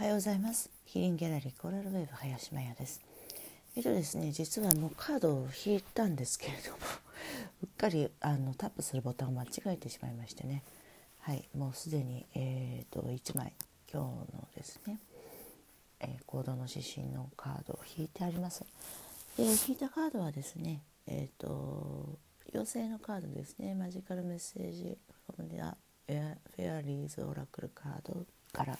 おはようございます。ヒーリンギャラリーコーラルウェーブ林真也です。えっとですね実はもうカードを引いたんですけれども うっかりあのタップするボタンを間違えてしまいましてね。はいもうすでにえっ、と1枚今日のですね、えー、行動の指針のカードを引いてあります。で引いたカードはですねえっ、と妖精のカードですね。マジカルメッセージフェアリーズオラクルカードから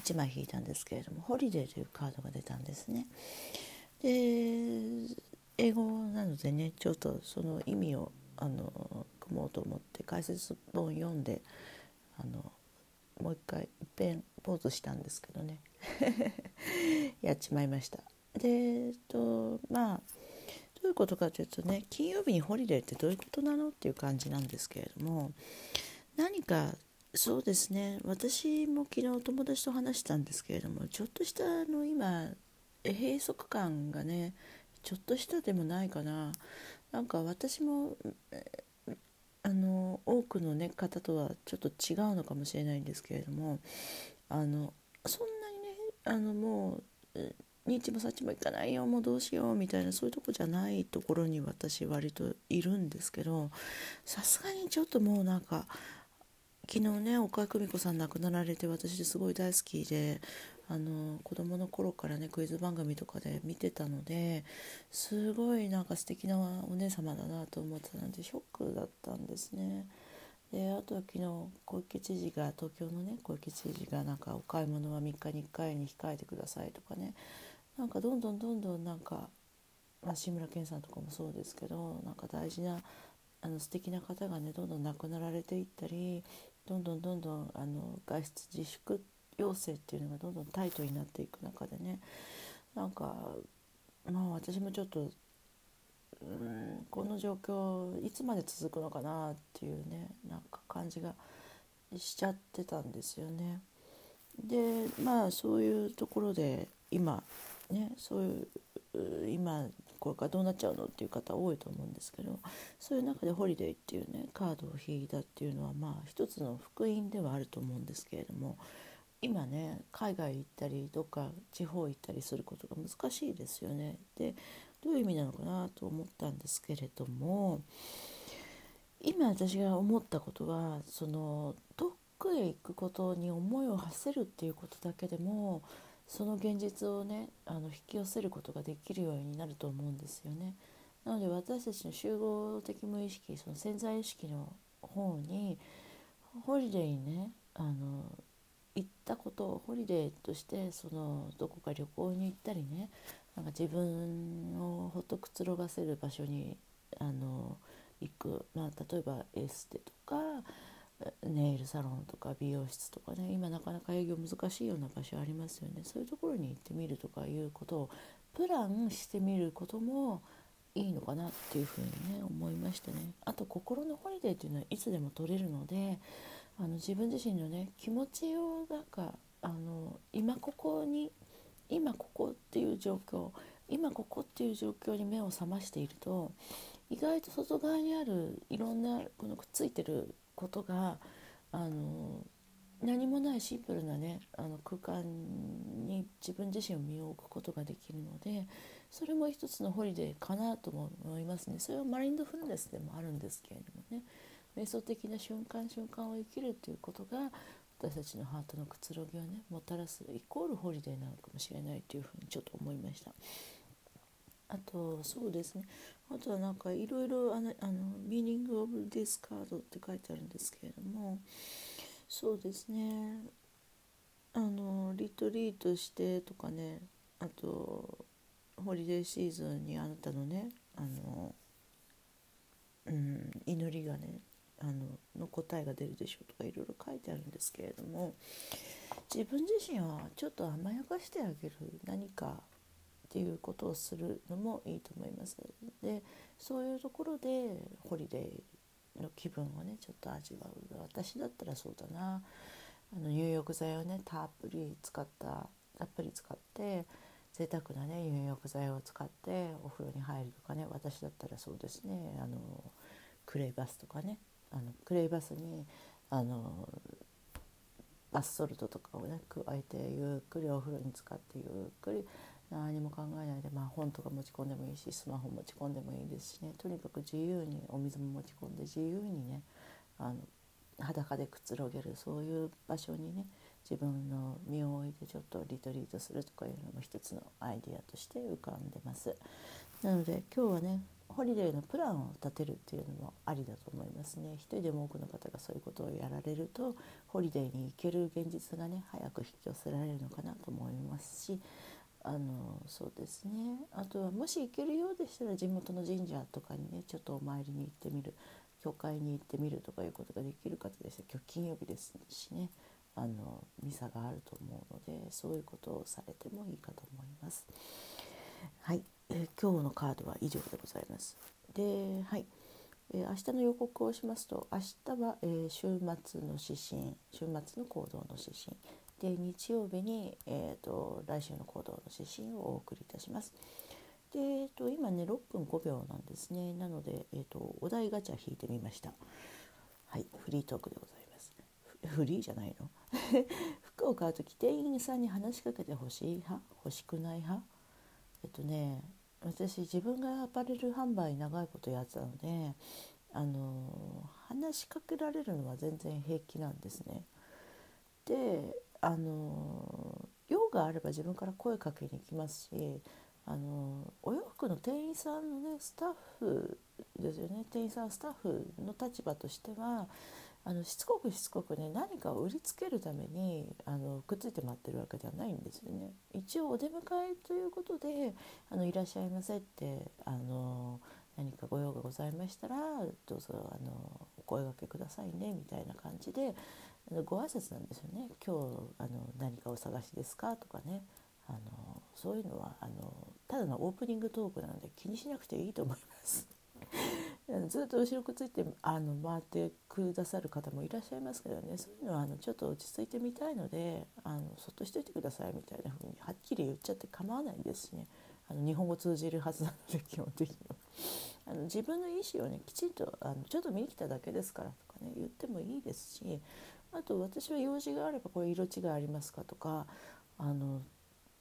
1枚引いたんですけれども「Holiday」というカードが出たんですね。で英語なのでねちょっとその意味をあの汲もうと思って解説本読んであのもう一回いっぺんポーズしたんですけどね やっちまいました。でえっとまあどういうことかというとね金曜日に Holiday ってどういうことなのっていう感じなんですけれども何かそうですね。私も昨日友達と話したんですけれどもちょっとしたあの今閉塞感がねちょっとしたでもないかな。なんか私もあの多くの、ね、方とはちょっと違うのかもしれないんですけれどもあのそんなにねあのもう日もさっちもいかないよもうどうしようみたいなそういうとこじゃないところに私割といるんですけどさすがにちょっともうなんか昨日ね岡井久美子さん亡くなられて私すごい大好きであの子供の頃からねクイズ番組とかで見てたのですごいなんか素敵なお姉様だなと思ってたのでショックだったんですね。であとは昨日小池知事が東京のね小池知事がなんかお買い物は3日に1回に控えてくださいとかねなんかどんどんどんどんなんか、まあ、志村けんさんとかもそうですけどなんか大事なあの素敵な方がねどんどん亡くなられていったりどんどんどんどんあの外出自粛要請っていうのがどんどんタイトになっていく中でねなんかまあ私もちょっとうんこの状況いつまで続くのかなっていうねなんか感じがしちゃってたんですよね。でまあそういうところで今ねそういう今これからどうなっちゃうのっていう方多いと思うんですけどそういう中でホリデーっていうねカードを引いたっていうのはまあ一つの福音ではあると思うんですけれども今ね海外行ったりどっか地方行ったりすることが難しいですよね。でどういう意味なのかなと思ったんですけれども今私が思ったことはその遠くへ行くことに思いを馳せるっていうことだけでもその現実をねあの引き寄せることができるようになると思うんですよね。なので私たちの集合的無意識その潜在意識の方にホリデーにねあの行ったことをホリデーとしてそのどこか旅行に行ったりねなんか自分をほっとくつろがせる場所にあの行く、まあ、例えばエステとかネイルサロンとか美容室とかね今なかなか営業難しいような場所ありますよね。そういうところに行ってみるとかいうことをプランしてみることもいいのかなっていうふうにね思いましたね。あと心のホリデーっていうのはいつでも取れるのであの自分自身のね気持ちをなんかあの今ここに今ここっていう状況今ここっていう状況に目を覚ましていると意外と外側にあるいろんなこのくっついてることがあの何もないシンプルなねあの空間に自分自身を身を置くことができるのでそれも一つのホリデーかなとも思いますねそれはマインドフルネスでもあるんですけれどもね瞑想的な瞬間瞬間を生きるということが私たちのハートのくつろぎをねもたらすイコールホリデーなのかもしれないというふうにちょっと思いました。あとそうですね。あとはなんかいろいろあの「ミーニング・オブ・ディス・カード」って書いてあるんですけれどもそうですね。あのリトリートしてとかねあとホリデーシーズンにあなたのねあの、うん、祈りがねあのの答えが出るでしょうとかいろいろ書いてあるんですけれども自分自身はちょっと甘やかしてあげる何かっていうことをするのもいいと思います。でそういうところでホリデーの気分をねちょっと味わう。私だったらそうだな。あの入浴剤をねたっぷり使ったたっぷり使って贅沢なね入浴剤を使ってお風呂に入るとかね私だったらそうですね。あのクレイバスとかね。あのクレイバスにあのバスソルトとかをね加えてゆっくりお風呂に浸かってゆっくり何も考えないで、まあ、本とか持ち込んでもいいしスマホ持ち込んでもいいですしねとにかく自由にお水も持ち込んで自由にねあの裸でくつろげるそういう場所にね自分の身を置いてちょっとリトリートするとかいうのも一つのアイディアとして浮かんでます。なので今日はねホリデーのプランを立てるっていうのもありだと思いますね。一人でも多くの方がそういうことをやられるとホリデーに行ける現実がね早く引き寄せられるのかなと思いますしあのそうですね。あとはもし行けるようでしたら地元の神社とかにねちょっとお参りに行ってみる。教会に行ってみるとかいうことができる方でした今日金曜日ですしねあのミサがあると思うのでそういうことをされてもいいかと思います。はい、えー、今日のカードは以上でございます。で、はい、えー、明日の予告をしますと明日は、えー、週末の指針週末の行動の指針。で日曜日に、えーと、来週の行動の指針をお送りいたします。で、えーと、今ね6分5秒なんですね。なので、えーと、お題ガチャ引いてみました。はいフリートークでございます。フリーじゃないの？服を買う時店員さんに話しかけてほしい派？欲しくない派？えっとね私自分がアパレル販売長いことやってたのであの話しかけられるのは全然平気なんですね。であの用があれば自分から声かけに行きますしあのお洋服の店員さんのねスタッフですよね店員さんスタッフの立場としてはあのしつこくしつこくね何かを売りつけるためにあのくっついて待ってるわけではないんですよね。一応お出迎えということで「あのいらっしゃいませ」ってあの何かご用がございましたらどうぞあの声がけくださいねみたいな感じでご挨拶なんですよね。今日あの何かお探しですか？とかね。あのそういうのはあのただのオープニングトークなので気にしなくていいと思います。ずっと後ろくっついてあの回ってくださる方もいらっしゃいますけどね。そういうのはあのちょっと落ち着いてみたいのであのそっとしといてくださいみたいな風にはっきり言っちゃって構わないですしね。あの日本語通じるはずなので基本的には。あの自分の意思をねきちんとあのちょっと見に来ただけですからとかね言ってもいいですしあと私は用事があればこれ色違いありますかとかあの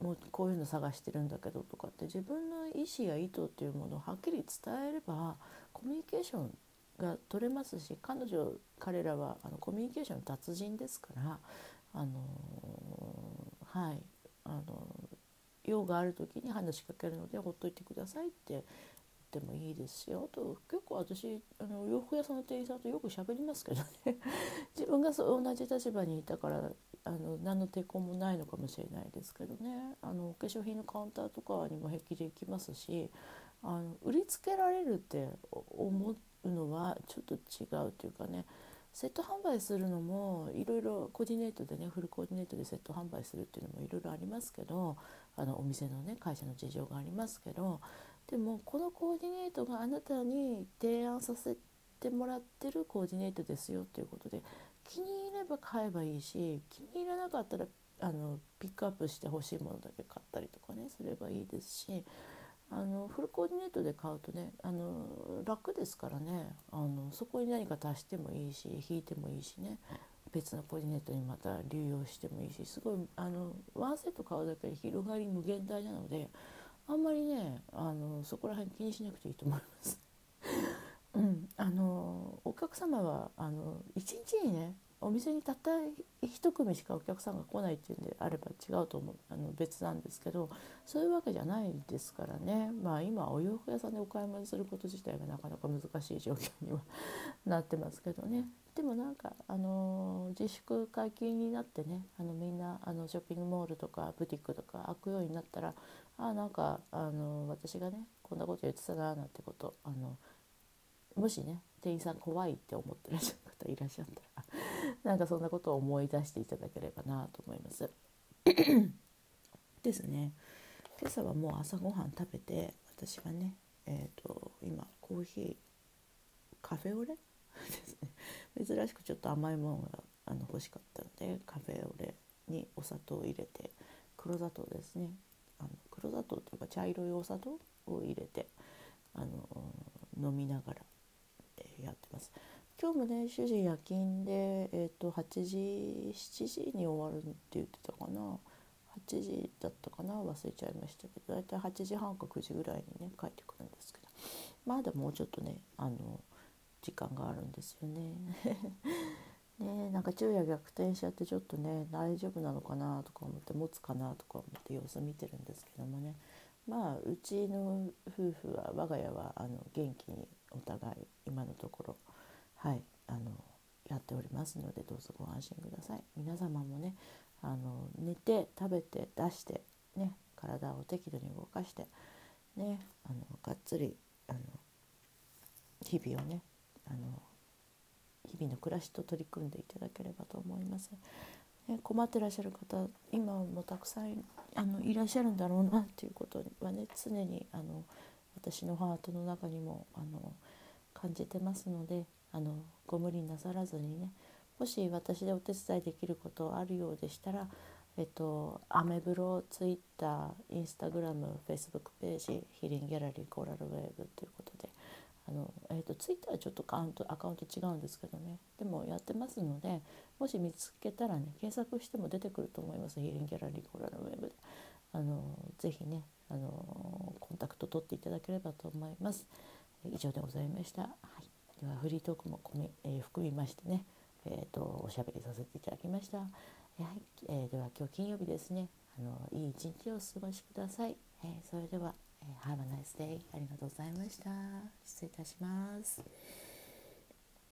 もうこういうの探してるんだけどとかって自分の意思や意図っていうものをはっきり伝えればコミュニケーションが取れますし彼女彼らはあのコミュニケーション達人ですからあのはいあの用がある時に話しかけるのでほっといてくださいってってもいいですしあと結構私あの洋服屋さんの店員さんとよく喋りますけどね。自分がそう同じ立場にいたからあの何の抵抗もないのかもしれないですけどね。あのお化粧品のカウンターとかにも平気で行きますしあの売りつけられるって思うのはちょっと違うというかね。セット販売するのもいろいろコーディネートでねフルコーディネートでセット販売するっていうのもいろいろありますけどあのお店のね会社の事情がありますけどでもこのコーディネートがあなたに提案させてもらってるコーディネートですよということで気に入れば買えばいいし気に入らなかったらあのピックアップして欲しいものだけ買ったりとかねすればいいですしあのフルコーディネートで買うとねあの楽ですからね。あのそこに何か足してもいいし引いてもいいしね。別のコーディネートにまた流用してもいいしすごいあのワンセット買うだけで広がり無限大なのであんまりねあのそこら辺気にしなくていいと思います。うん、あのお客様はあの1日にねお店にたった1組しかお客さんが来ないっていうんであれば違うと思うあの別なんですけどそういうわけじゃないですからね。まあ今お洋服屋さんでお買い物すること自体がなかなか難しい状況にはなってますけどね。でもなんか、あの自粛解禁になってねあのみんなあのショッピングモールとかブティックとか開くようになったらあなんか、あの私がねこんなこと言ってたななんてことあのもしね店員さん怖いって思ってらっしゃる方いらっしゃったら なんかそんなことを思い出していただければなと思います。ですね。今朝はもう朝ごはん食べて私はねえーと今コーヒーカフェオレ？ですね。珍しくちょっと甘いものがあの欲しかったのでカフェオレにお砂糖を入れて黒砂糖ですね。あの黒砂糖というか茶色いお砂糖を入れてあの飲みながら、今日もね主人夜勤で、えーと、8時7時に終わるって言ってたかな？8時だったかな？忘れちゃいましたけど大体8時半か9時ぐらいにね帰ってくるんですけど。まだもうちょっとねあの時間があるんですよね。ねなんか昼夜逆転しちゃってちょっとね大丈夫なのかなとか思って持つかなとか思って様子見てるんですけどもね。まあうちの夫婦は我が家はあの元気にお互い今のところはいあのやっておりますのでどうぞご安心ください皆様もねあの寝て食べて出してね体を適度に動かしてねあのがっつりあの日々をねあの日々の暮らしと取り組んでいただければと思います。ね、困ってらっしゃる方今もたくさんあのいらっしゃるんだろうなっていうことはね常にあの私のハートの中にもあの感じてますのであのご無理なさらずにねもし私でお手伝いできることあるようでしたら、えっと、アメブロツイッターインスタグラムフェイスブックページヒーリングギャラリーコーラルウェーブということであの、えっと、ツイッターはちょっとアカウントアカウント違うんですけどねでもやってますのでもし見つけたらね検索しても出てくると思いますヒーリングギャラリーコーラルウェーブで。あのぜひねあのコンタクト取っていただければと思います。以上でございました。はい、ではフリートークも込み、えー、含みましてね、えーと、おしゃべりさせていただきました。はい、えー、では今日金曜日ですね。あのいい一日をお過ごしください。えー、それでは、えー、Have a nice day ありがとうございました。失礼いたします。